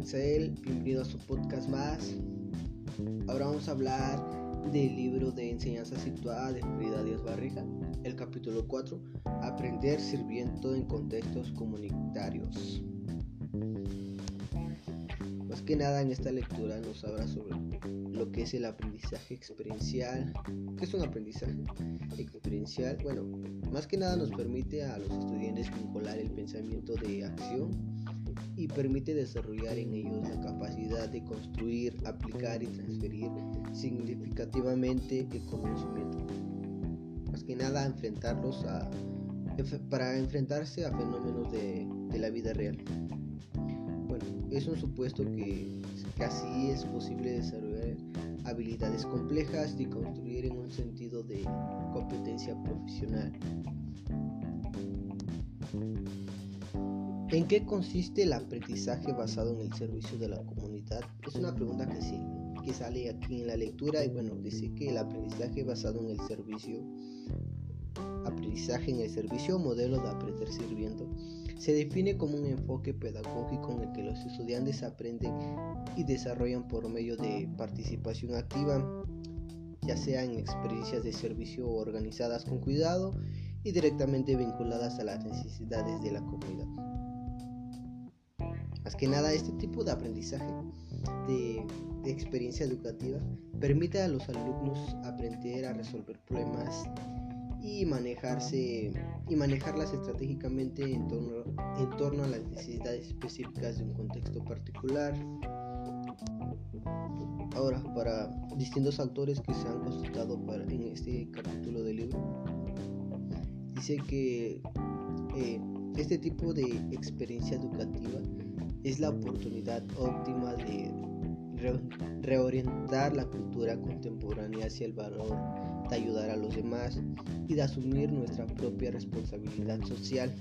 Excel, bienvenido a su podcast más. Ahora vamos a hablar del libro de enseñanza situada de Frida Díaz Barriga, el capítulo 4, Aprender sirviendo en contextos comunitarios. Más que nada en esta lectura nos habla sobre lo que es el aprendizaje experiencial. ¿Qué es un aprendizaje experiencial? Bueno, más que nada nos permite a los estudiantes vincular el pensamiento de acción y permite desarrollar en ellos la capacidad de construir, aplicar y transferir significativamente el conocimiento. Más que nada enfrentarlos a, para enfrentarse a fenómenos de, la vida real. Bueno, es un supuesto que casi es posible desarrollar habilidades complejas y construir en un sentido de competencia profesional. ¿En qué consiste el aprendizaje basado en el servicio de la comunidad? Es una pregunta que sale aquí en la lectura y bueno, dice que el aprendizaje basado en el servicio, aprendizaje en el servicio modelo de aprender sirviendo, se define como un enfoque pedagógico en el que los estudiantes aprenden y desarrollan por medio de participación activa, ya sea en experiencias de servicio organizadas con cuidado y directamente vinculadas a las necesidades de la comunidad. Más que nada, este tipo de aprendizaje de, experiencia educativa permite a los alumnos aprender a resolver problemas y manejarse y manejarlas estratégicamente en torno, en torno a las necesidades específicas de un contexto particular. Ahora, para distintos autores que se han consultado para, en este capítulo del libro, dice que eh, este tipo de experiencia educativa es la oportunidad óptima de reorientar la cultura contemporánea hacia el valor de ayudar a los demás y de asumir nuestra propia responsabilidad social.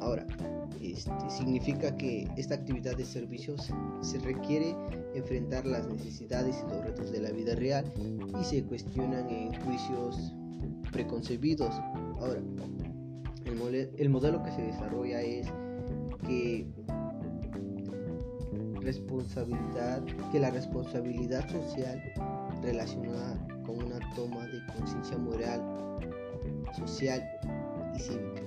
Ahora, este, significa que esta actividad de servicios se requiere enfrentar las necesidades y los retos de la vida real y se cuestionan en juicios preconcebidos. Ahora, el, el modelo que se desarrolla es que responsabilidad, que la responsabilidad social relacionada con una toma de conciencia moral, social y cívica.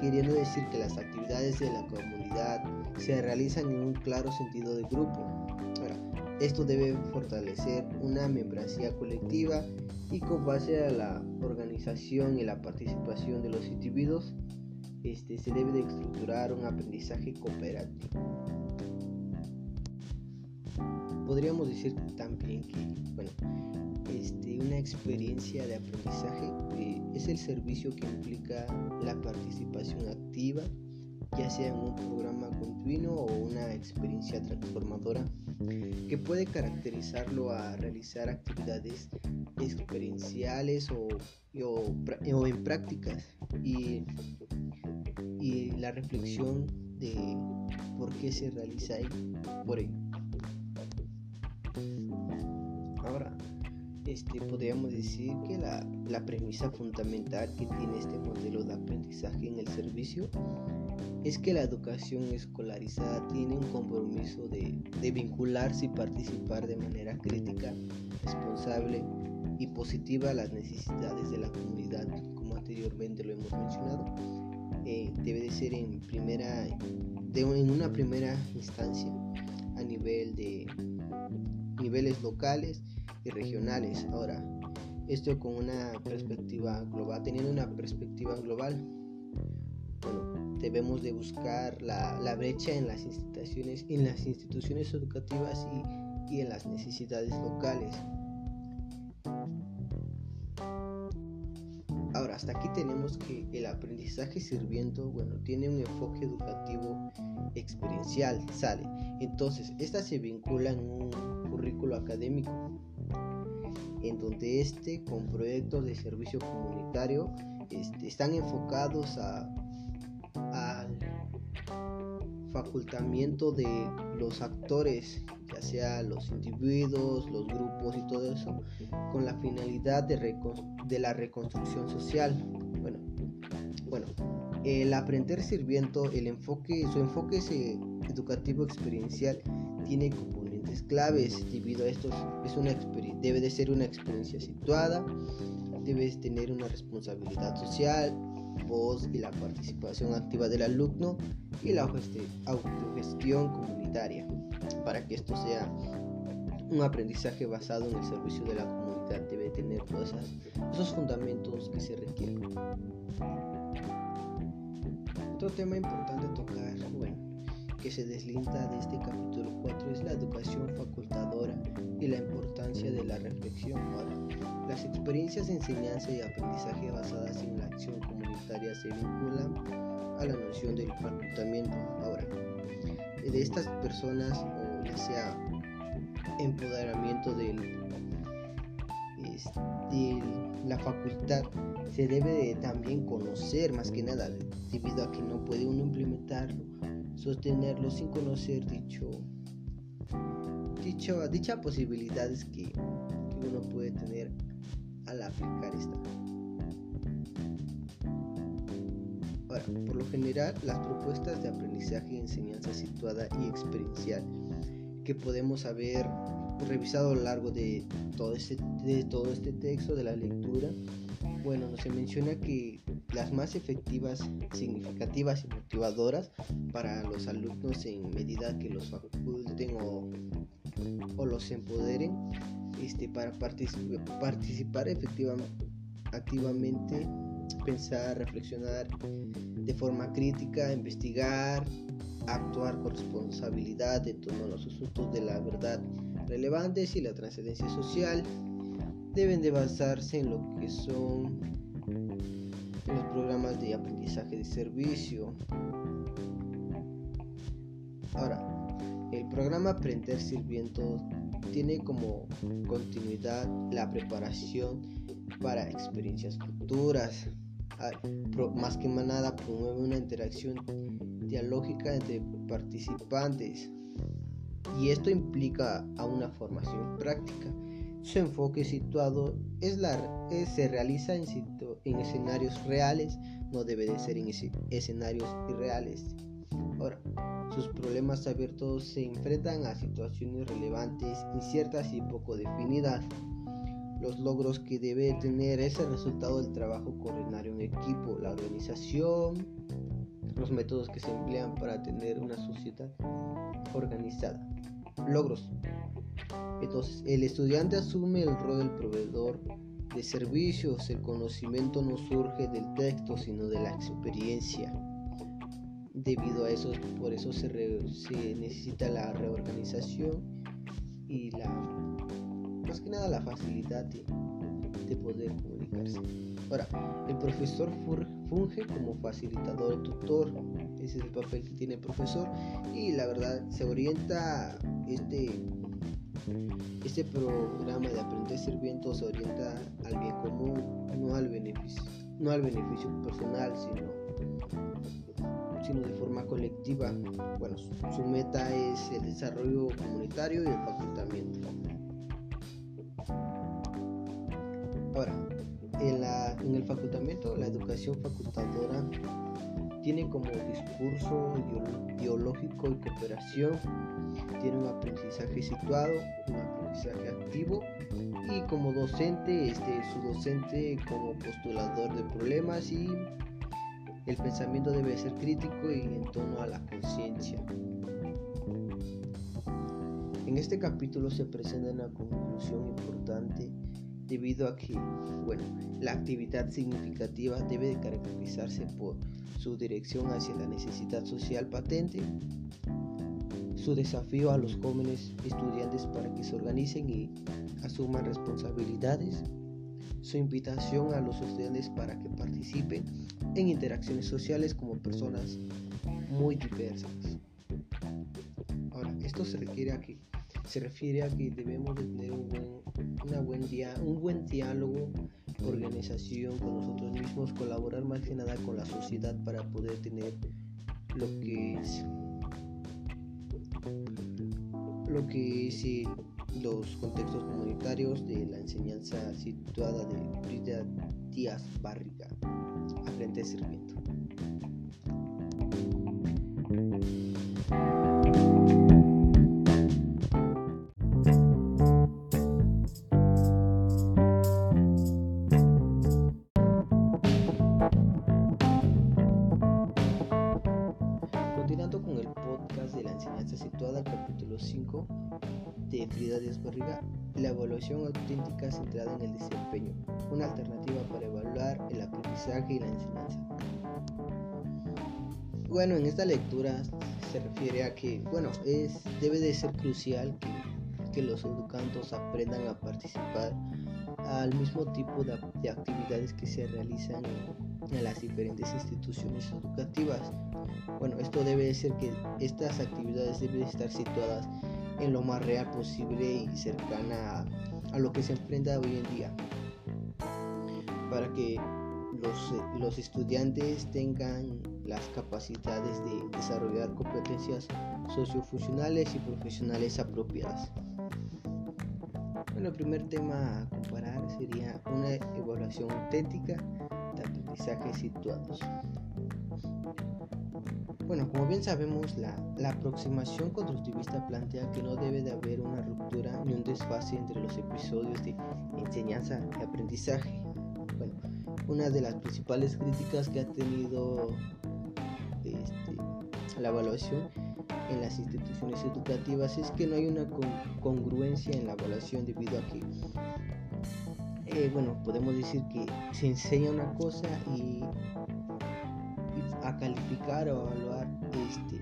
Queriendo decir que las actividades de la comunidad se realizan en un claro sentido de grupo. esto debe fortalecer una membresía colectiva y con base a la organización y la participación de los individuos este, se debe de estructurar un aprendizaje cooperativo. Podríamos decir también que, bueno, este, una experiencia de aprendizaje eh, es el servicio que implica la participación activa, ya sea en un programa continuo o una experiencia transformadora, que puede caracterizarlo a realizar actividades experienciales o, o en prácticas y y la reflexión de por qué se realiza ahí, por ello. Ahora, este, podríamos decir que la, la, premisa fundamental que tiene este modelo de aprendizaje en el servicio es que la educación escolarizada tiene un compromiso de, de vincularse y participar de manera crítica, responsable y positiva a las necesidades de la comunidad, como anteriormente lo hemos mencionado eh, debe de ser en primera en una primera instancia a nivel de niveles locales y regionales. Ahora esto con una perspectiva global teniendo una perspectiva global bueno debemos de buscar la, la brecha en las instituciones en las instituciones educativas y, y en las necesidades locales hasta aquí tenemos que el aprendizaje sirviendo, bueno, tiene un enfoque educativo experiencial, sale. Entonces, esta se vincula en un currículo académico, en donde este con proyectos de servicio comunitario este, están enfocados a, facultamiento de los actores, ya sea los individuos, los grupos y todo eso, con la finalidad de, de la reconstrucción social. Bueno, bueno, el aprender sirviendo, el enfoque, su enfoque educativo experiencial tiene componentes claves. Debido a esto, es una debe de ser una experiencia situada, debes tener una responsabilidad social, voz y la participación activa del alumno y la autogestión comunitaria para que esto sea un aprendizaje basado en el servicio de la comunidad debe tener todos esos fundamentos que se requieren. Otro tema importante tocar, bueno, que se deslinda de este capítulo 4 es la educación facultadora y la importancia de la reflexión. Ahora, las experiencias de enseñanza y aprendizaje basadas en la acción comunitaria se vinculan a la noción del facultamiento. Ahora, de estas personas, o ya sea empoderamiento del, de la facultad, se debe también conocer más que nada, debido a que no puede uno implementarlo, sostenerlo sin conocer dicho, dicho dichas posibilidades que, que uno puede tener al aplicar esta. Ahora, por lo general, las propuestas de aprendizaje y enseñanza situada y experiencial que podemos haber revisado a lo largo de todo este, de todo este texto, de la lectura, bueno, se menciona que las más efectivas, significativas y motivadoras para los alumnos en medida que los faculten o, los empoderen este, para participar, participar efectivamente, activamente, pensar, reflexionar de forma crítica, investigar, actuar con responsabilidad en torno a los asuntos de la verdad relevantes y la trascendencia social deben de basarse en lo que son los programas de aprendizaje de servicio. Ahora, el programa Aprender Sirviendo tiene como continuidad la preparación para experiencias futuras. Ah, más que nada promueve una interacción dialógica entre participantes y esto implica a una formación práctica su enfoque situado es la, se realiza en, en, escenarios reales, no debe de ser en escenarios irreales. Ahora, sus problemas abiertos se enfrentan a situaciones relevantes, inciertas y poco definidas. Los logros que debe tener es el resultado del trabajo coordinario en equipo, la organización, los métodos que se emplean para tener una sociedad organizada. Logros. Entonces, el estudiante asume el rol del proveedor de servicios. El conocimiento no surge del texto, sino de la experiencia. Debido a eso, por eso se, necesita la reorganización y la, más que nada, la facilidad de, de poder comunicarse. Ahora, el profesor funge como facilitador tutor. Ese es el papel que tiene el profesor y la verdad se orienta este este programa de aprender sirviendo se orienta al bien común, no al beneficio, no al beneficio personal, sino, sino de forma colectiva. Bueno, su meta es el desarrollo comunitario y el facultamiento. Ahora, en, la, en el facultamiento, la educación facultadora tiene como discurso ideológico y cooperación, tiene un aprendizaje situado, un aprendizaje activo y como docente, este, su docente como postulador de problemas y el pensamiento debe ser crítico y en torno a la conciencia. En este capítulo se presenta una conclusión importante debido a que, bueno, la actividad significativa debe de caracterizarse por su dirección hacia la necesidad social patente, su desafío a los jóvenes estudiantes para que se organicen y asuman responsabilidades, su invitación a los estudiantes para que participen en interacciones sociales como personas muy diversas. Ahora, esto se requiere aquí se refiere a que debemos de tener un buen, una buen dia, un buen diálogo, organización con nosotros mismos, colaborar más que nada con la sociedad para poder tener lo que es lo que es eh, los contextos comunitarios de la enseñanza situada de Brida Díaz Barriga a frente sirviendo. Capítulo 5 de Frida Díaz Barriga, la evaluación auténtica centrada en el desempeño, una alternativa para evaluar el aprendizaje y la enseñanza. Bueno, en esta lectura se refiere a que, bueno, es, debe de ser crucial que, que los educandos aprendan a participar al mismo tipo de, de actividades que se realizan en, en, las diferentes instituciones educativas. Bueno, esto debe de ser que estas actividades deben estar situadas lo más real posible y cercana a, a lo que se enfrenta hoy en día para que los, los, estudiantes tengan las capacidades de desarrollar competencias sociofuncionales y profesionales apropiadas. Bueno, el primer tema a comparar sería una evaluación auténtica de aprendizajes situados. Bueno, como bien sabemos, la, la, aproximación constructivista plantea que no debe de haber una ruptura ni un desfase entre los episodios de enseñanza y aprendizaje. Bueno, una de las principales críticas que ha tenido este, la evaluación en las instituciones educativas es que no hay una congruencia en la evaluación debido a que, eh, bueno, podemos decir que se enseña una cosa y a calificar o evaluar este,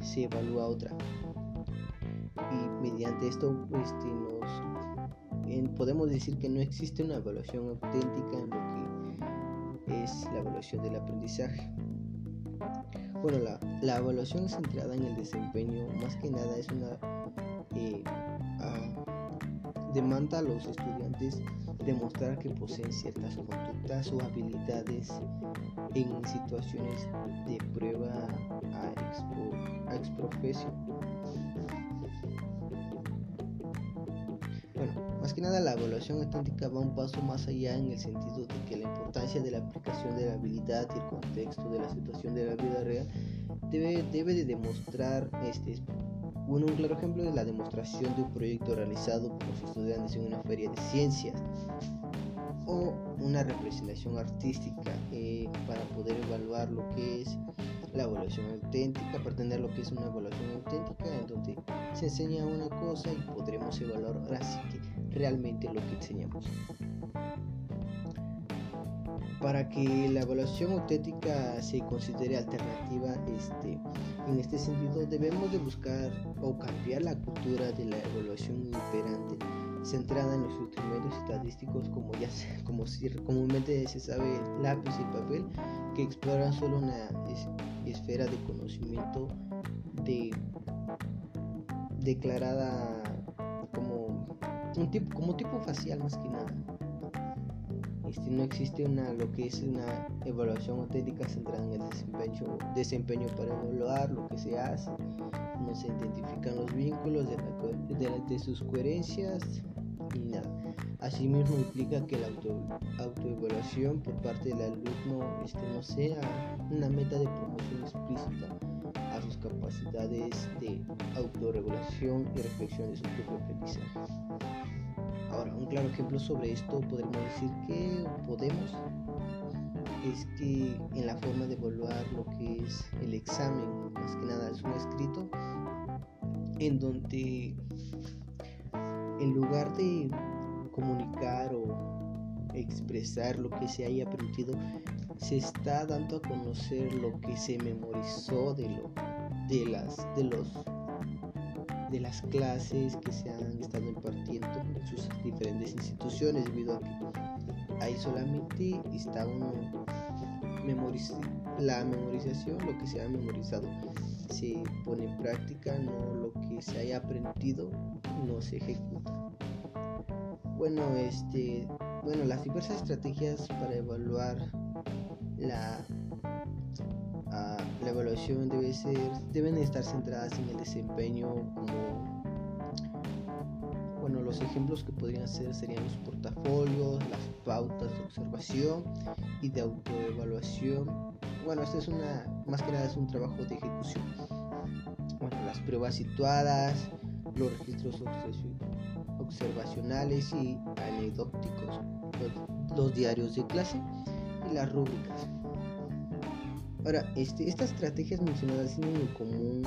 se evalúa otra. Y mediante esto este, nos podemos decir que no existe una evaluación auténtica en lo que es la evaluación del aprendizaje. Bueno la, la evaluación centrada en el desempeño más que nada es una eh, demanda a los estudiantes demostrar que poseen ciertas conductas o habilidades en situaciones de prueba a, expo. Bueno, más que nada la evaluación auténtica va un paso más allá en el sentido de que la importancia de la aplicación de la habilidad y el contexto de la situación de la vida real debe, debe de demostrar este, bueno, un claro ejemplo es la demostración de un proyecto realizado por los estudiantes en una feria de ciencias o una representación artística eh, para poder evaluar lo que es la evaluación auténtica, para tener lo que es una evaluación auténtica en donde se enseña una cosa y podremos evaluar ahora que realmente lo que enseñamos. Para que la evaluación auténtica se considere alternativa, este, en este sentido debemos de buscar o cambiar la cultura de la evaluación imperante centrada en los instrumentos estadísticos como ya como comúnmente se sabe lápiz y papel que exploran solo una es, esfera de conocimiento de declarada como un tipo como tipo facial más que nada este, no existe una lo que es una evaluación auténtica centrada en el desempeño desempeño para evaluar lo que se hace no se identifican los vínculos de, la, de, sus coherencias y nada. Asimismo implica que la auto, autoevaluación por parte del alumno este, no sea una meta de promoción explícita a sus capacidades de autorregulación y reflexión de su propio aprendizaje. Ahora, un claro ejemplo sobre esto podemos decir que podemos es que en la forma de evaluar lo que es el examen, más que nada es un escrito en donde en lugar de comunicar o expresar lo que se haya aprendido, se está dando a conocer lo que se memorizó de lo de las de los de las clases que se han estado impartiendo en sus diferentes instituciones debido a que ahí solamente está uno la memorización lo que se ha memorizado se pone en práctica no lo que se haya aprendido no se ejecuta. Bueno, este, bueno, las diversas estrategias para evaluar la, la evaluación debe ser, deben estar centradas en el desempeño como bueno, los ejemplos que podrían ser serían los portafolios, las pautas de observación y de autoevaluación. Bueno, esto es una, más que nada es un trabajo de ejecución. Bueno, las pruebas situadas, los registros observacionales y anecdóticos, los, los, diarios de clase y las rúbricas. Ahora, este, estas estrategias mencionadas tienen en común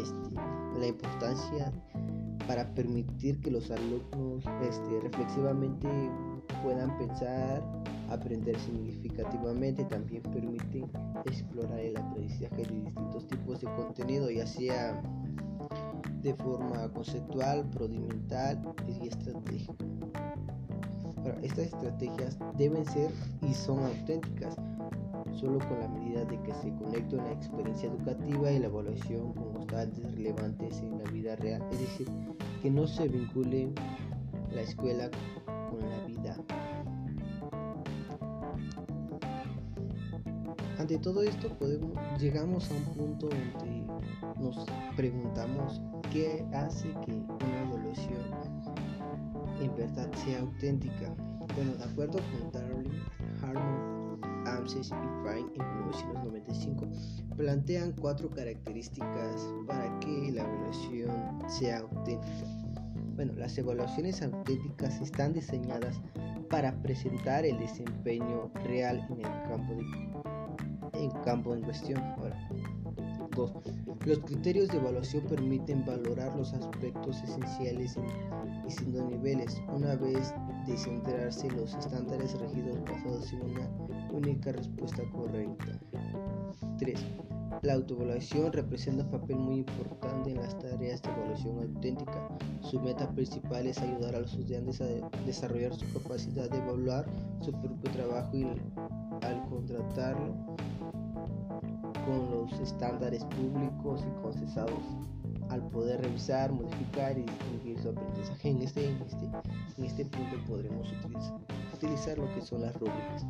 este, la importancia para permitir que los alumnos este, reflexivamente puedan pensar, aprender significativamente, también permite explorar el aprendizaje de distintos tipos de contenido, ya sea de forma conceptual, procedimental y estratégica. estas estrategias deben ser y son auténticas, solo con la medida de que se conecten la experiencia educativa y la evaluación con constantes relevantes en la vida real, es decir, que no se vincule la escuela con la vida. Ante todo esto podemos, llegamos a un punto donde nos preguntamos qué hace que una evaluación en verdad sea auténtica. Bueno, de acuerdo con Darling, Harmon, Amses y Fine en 1995, plantean cuatro características para que la evaluación sea auténtica. Bueno, las evaluaciones auténticas están diseñadas para presentar el desempeño real en el campo, de, en, campo en cuestión. Ahora, dos, los criterios de evaluación permiten valorar los aspectos esenciales en distintos niveles, una vez descentrarse los estándares regidos basados en una única respuesta correcta. 3. La autoevaluación representa un papel muy importante en las tareas de evaluación auténtica. Su meta principal es ayudar a los estudiantes a desarrollar su capacidad de evaluar su propio trabajo y al contratarlo con los estándares públicos y concesados al poder revisar, modificar y distinguir su aprendizaje. En este, en este, en este punto podremos utilizar, utilizar lo que son las rúbricas.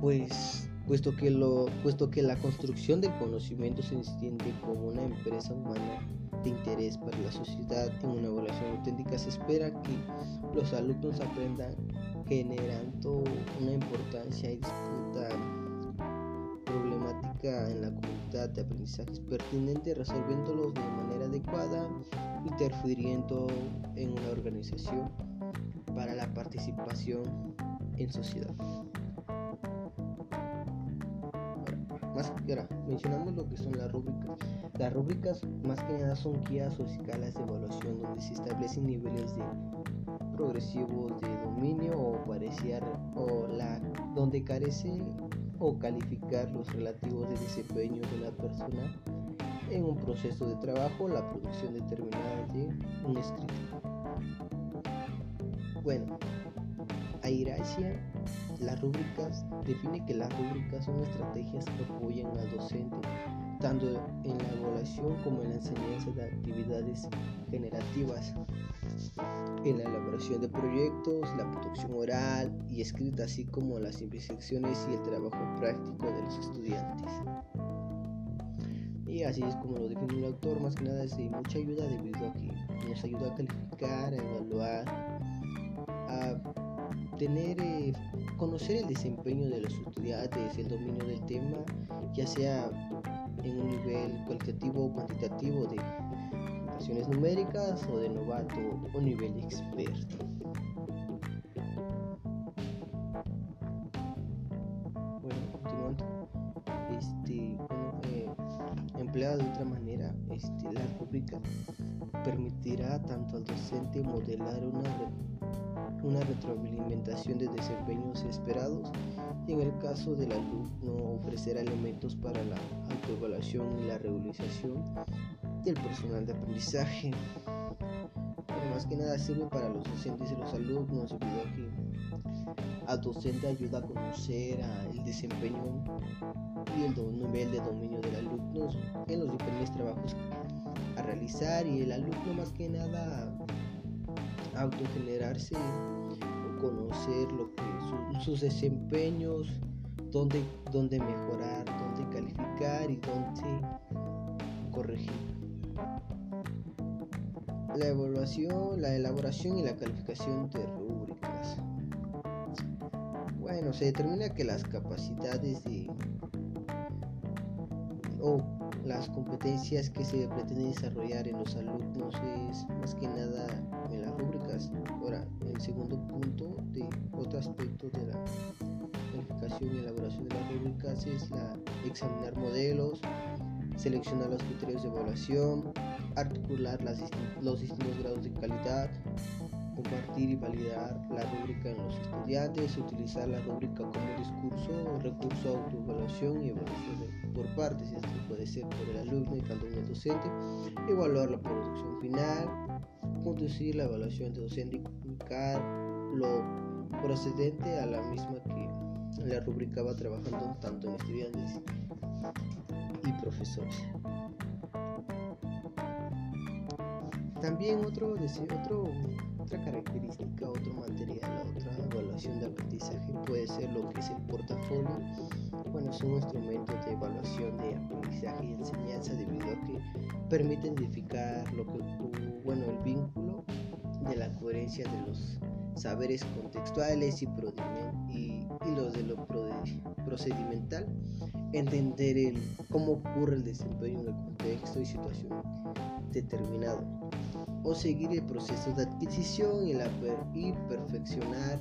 Pues puesto que, lo, puesto que la construcción del conocimiento se entiende como una empresa humana de interés para la sociedad en una evaluación auténtica, se espera que los alumnos aprendan generando una importancia y disputa problemática en la comunidad de aprendizajes pertinente, resolviéndolos de manera adecuada, interfiriendo en una organización para la participación en sociedad. Más que ahora, mencionamos lo que son las rúbricas. Las rúbricas más que nada son guías o escalas de evaluación donde se establecen niveles de progresivos de dominio o parecía o la donde carece o calificar los relativos de desempeño de una persona en un proceso de trabajo, la producción determinada de un escrito. Bueno, Airacia, las rúbricas, define que las rúbricas son estrategias que apoyan al docente tanto en la evaluación como en la enseñanza de actividades generativas, en la elaboración de proyectos, la producción oral y escrita, así como las investigaciones y el trabajo práctico de los estudiantes. Y así es como lo define el autor, más que nada es de mucha ayuda debido a que nos ayuda a calificar, a evaluar, a tener, eh, conocer el desempeño de los estudiantes, el dominio del tema, ya sea en un nivel cualitativo o cuantitativo de notaciones numéricas o de novato o nivel experto. Bueno, continuando, este, eh, empleada de otra manera, este, la rúbrica permitirá tanto al docente modelar una una retroalimentación de desempeños esperados y en el caso del alumno ofrecer elementos para la autoevaluación y la regularización del personal de aprendizaje. Pero más que nada sirve para los docentes y los alumnos debido a que al docente ayuda a conocer el desempeño y el nivel de dominio del alumno en los diferentes trabajos a realizar y el alumno más que nada autogenerarse, conocer lo que sus desempeños, dónde, dónde mejorar, dónde calificar y dónde corregir. La evaluación, la elaboración y la calificación de rúbricas. Bueno, se determina que las capacidades de o las competencias que se pretenden desarrollar en los alumnos es más que nada en las rúbricas. Ahora, el segundo punto de otro aspecto de la planificación y elaboración de las rúbricas es la examinar modelos, seleccionar los criterios de evaluación, articular los distintos grados de calidad, compartir y validar la rúbrica en los estudiantes, utilizar la rúbrica como discurso, recurso a autoevaluación y evaluación por partes, esto puede ser por el alumno y también el docente, evaluar la producción final, conducir la evaluación de docente y comunicar lo procedente a la misma que la rúbrica va trabajando tanto en estudiantes y profesores. También otro, otro, otra característica, otro material, otra evaluación de aprendizaje puede ser lo que es el portafolio. Bueno, es un instrumento de evaluación de aprendizaje y enseñanza debido a que permite identificar lo que, bueno, el vínculo de la coherencia de los saberes contextuales y, los de lo procedimental, entender el, cómo ocurre el desempeño en el contexto y situación determinado o seguir el proceso de adquisición y, perfeccionar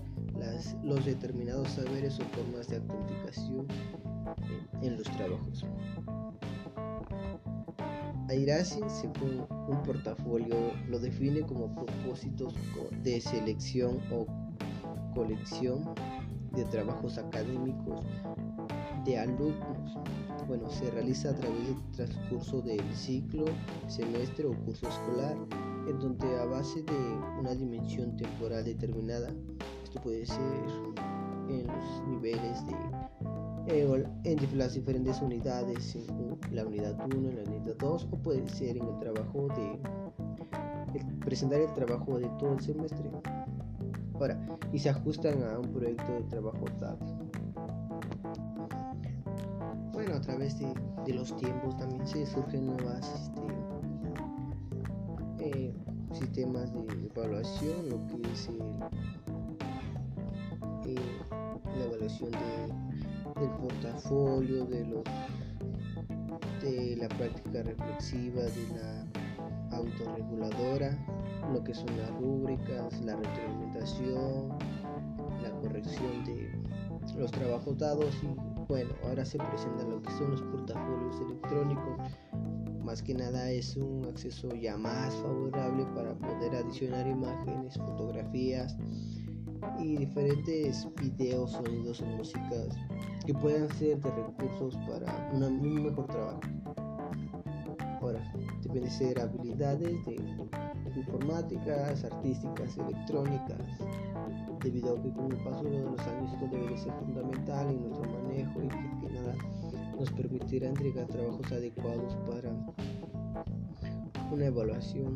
los determinados saberes o formas de autenticación en, los trabajos. Airasin, según un portafolio, lo define como propósitos de selección o colección de trabajos académicos de alumnos. Bueno, se realiza a través del transcurso del ciclo, semestre o curso escolar en donde a base de una dimensión temporal determinada, esto puede ser en los niveles de eh, en las diferentes unidades, en la unidad 1, en la unidad 2, o puede ser en el trabajo de presentar el trabajo de todo el semestre. Ahora, y se ajustan a un proyecto de trabajo tal. Bueno, a través de, de los tiempos también se surgen nuevas este, sistemas de evaluación, lo que es eh, la evaluación del portafolio, de, los, de la práctica reflexiva, de la autorreguladora, lo que son las rúbricas, la retroalimentación, la corrección de los trabajos dados y bueno, ahora se presenta lo que son los portafolios electrónicos más que nada es un acceso ya más favorable para poder adicionar imágenes, fotografías y diferentes videos, sonidos o músicas que puedan ser de recursos para un mejor trabajo. Ahora, deben ser habilidades de informáticas, artísticas, electrónicas, debido a que con el paso de los años esto debe ser fundamental en nuestro manejo y que nada nos permitirá entregar trabajos adecuados para una evaluación